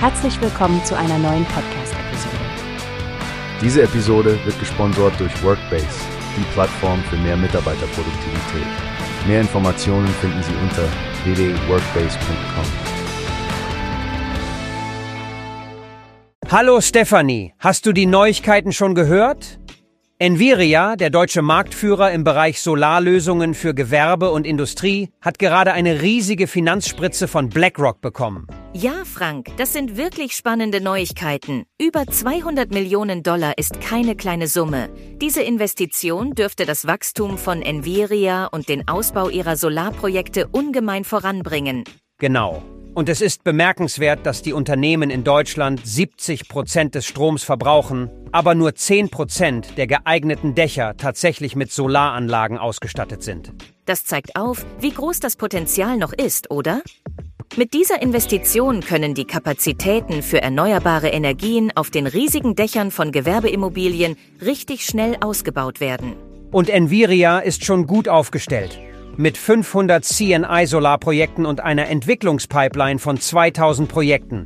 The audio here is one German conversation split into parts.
Herzlich willkommen zu einer neuen Podcast-Episode. Diese Episode wird gesponsert durch Workbase, die Plattform für mehr Mitarbeiterproduktivität. Mehr Informationen finden Sie unter www.workbase.com. Hallo Stefanie, hast du die Neuigkeiten schon gehört? Enviria, der deutsche Marktführer im Bereich Solarlösungen für Gewerbe und Industrie, hat gerade eine riesige Finanzspritze von BlackRock bekommen. Ja, Frank, das sind wirklich spannende Neuigkeiten. Über 200 Millionen Dollar ist keine kleine Summe. Diese Investition dürfte das Wachstum von Enviria und den Ausbau ihrer Solarprojekte ungemein voranbringen. Genau. Und es ist bemerkenswert, dass die Unternehmen in Deutschland 70 Prozent des Stroms verbrauchen, aber nur 10 Prozent der geeigneten Dächer tatsächlich mit Solaranlagen ausgestattet sind. Das zeigt auf, wie groß das Potenzial noch ist, oder? Mit dieser Investition können die Kapazitäten für erneuerbare Energien auf den riesigen Dächern von Gewerbeimmobilien richtig schnell ausgebaut werden. Und Enviria ist schon gut aufgestellt. Mit 500 CNI-Solarprojekten und einer Entwicklungspipeline von 2000 Projekten.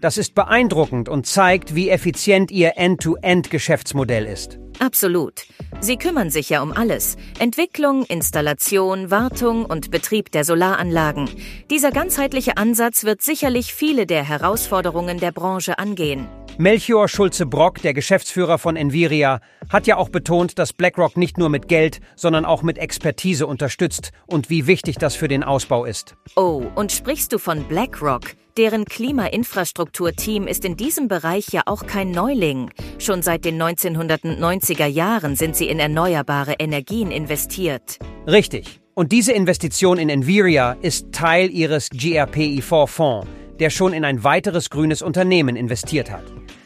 Das ist beeindruckend und zeigt, wie effizient ihr End-to-End-Geschäftsmodell ist. Absolut. Sie kümmern sich ja um alles. Entwicklung, Installation, Wartung und Betrieb der Solaranlagen. Dieser ganzheitliche Ansatz wird sicherlich viele der Herausforderungen der Branche angehen. Melchior Schulze-Brock, der Geschäftsführer von Enviria, hat ja auch betont, dass BlackRock nicht nur mit Geld, sondern auch mit Expertise unterstützt und wie wichtig das für den Ausbau ist. Oh, und sprichst du von BlackRock? Deren Klimainfrastrukturteam ist in diesem Bereich ja auch kein Neuling. Schon seit den 1990er Jahren sind sie in erneuerbare Energien investiert. Richtig. Und diese Investition in Enviria ist Teil ihres GRPI4-Fonds, der schon in ein weiteres grünes Unternehmen investiert hat.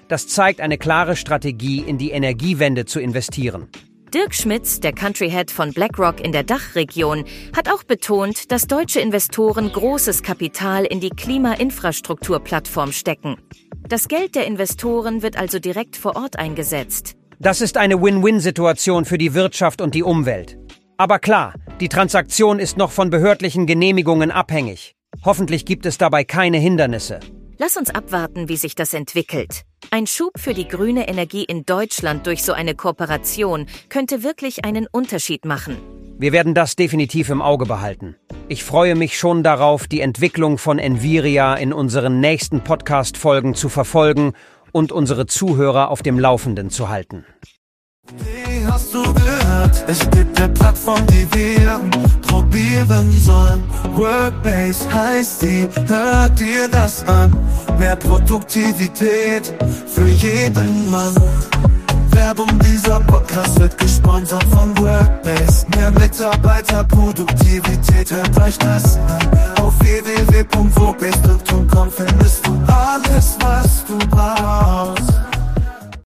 Das zeigt eine klare Strategie, in die Energiewende zu investieren. Dirk Schmitz, der Country Head von BlackRock in der Dachregion, hat auch betont, dass deutsche Investoren großes Kapital in die Klimainfrastrukturplattform stecken. Das Geld der Investoren wird also direkt vor Ort eingesetzt. Das ist eine Win-Win-Situation für die Wirtschaft und die Umwelt. Aber klar, die Transaktion ist noch von behördlichen Genehmigungen abhängig. Hoffentlich gibt es dabei keine Hindernisse. Lass uns abwarten, wie sich das entwickelt. Ein Schub für die grüne Energie in Deutschland durch so eine Kooperation könnte wirklich einen Unterschied machen. Wir werden das definitiv im Auge behalten. Ich freue mich schon darauf, die Entwicklung von Enviria in unseren nächsten Podcast-Folgen zu verfolgen und unsere Zuhörer auf dem Laufenden zu halten. Wie hast du gehört? Es gibt eine Plattform, die wir motivieren sollen. Workbase heißt die, hört dir das an. Mehr Produktivität für jeden Mann. Werbung dieser Podcast wird gesponsert von Workbase. Mehr Mitarbeiter Produktivität hört euch das an. Auf www.workbase.com findest du alles, was du brauchst.